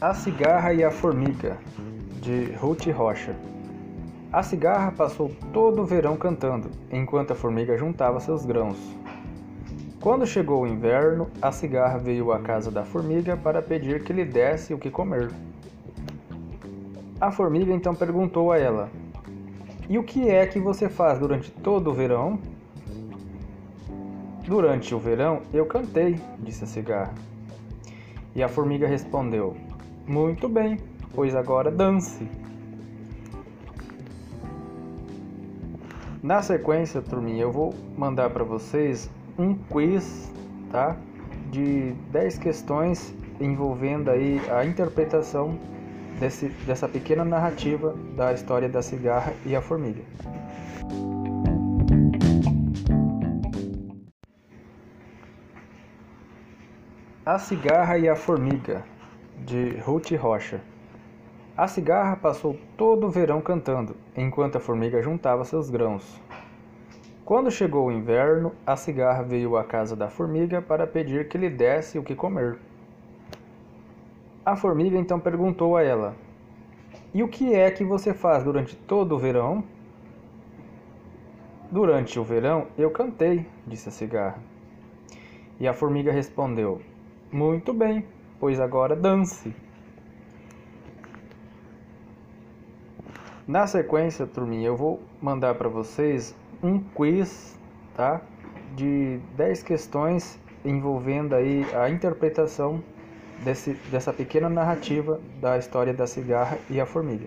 A Cigarra e a Formiga, de Ruth Rocha. A cigarra passou todo o verão cantando, enquanto a formiga juntava seus grãos. Quando chegou o inverno, a cigarra veio à casa da formiga para pedir que lhe desse o que comer. A formiga então perguntou a ela: E o que é que você faz durante todo o verão? Durante o verão eu cantei, disse a cigarra. E a formiga respondeu: Muito bem, pois agora dance. Na sequência, turminha, eu vou mandar para vocês um quiz, tá? De 10 questões envolvendo aí a interpretação desse, dessa pequena narrativa da história da cigarra e a formiga. A Cigarra e a Formiga, de Ruth Rocha. A cigarra passou todo o verão cantando, enquanto a formiga juntava seus grãos. Quando chegou o inverno, a cigarra veio à casa da formiga para pedir que lhe desse o que comer. A formiga então perguntou a ela: E o que é que você faz durante todo o verão? Durante o verão eu cantei, disse a cigarra. E a formiga respondeu: muito bem, pois agora dance. Na sequência, turminha, eu vou mandar para vocês um quiz, tá? De 10 questões envolvendo aí a interpretação desse, dessa pequena narrativa da história da cigarra e a formiga.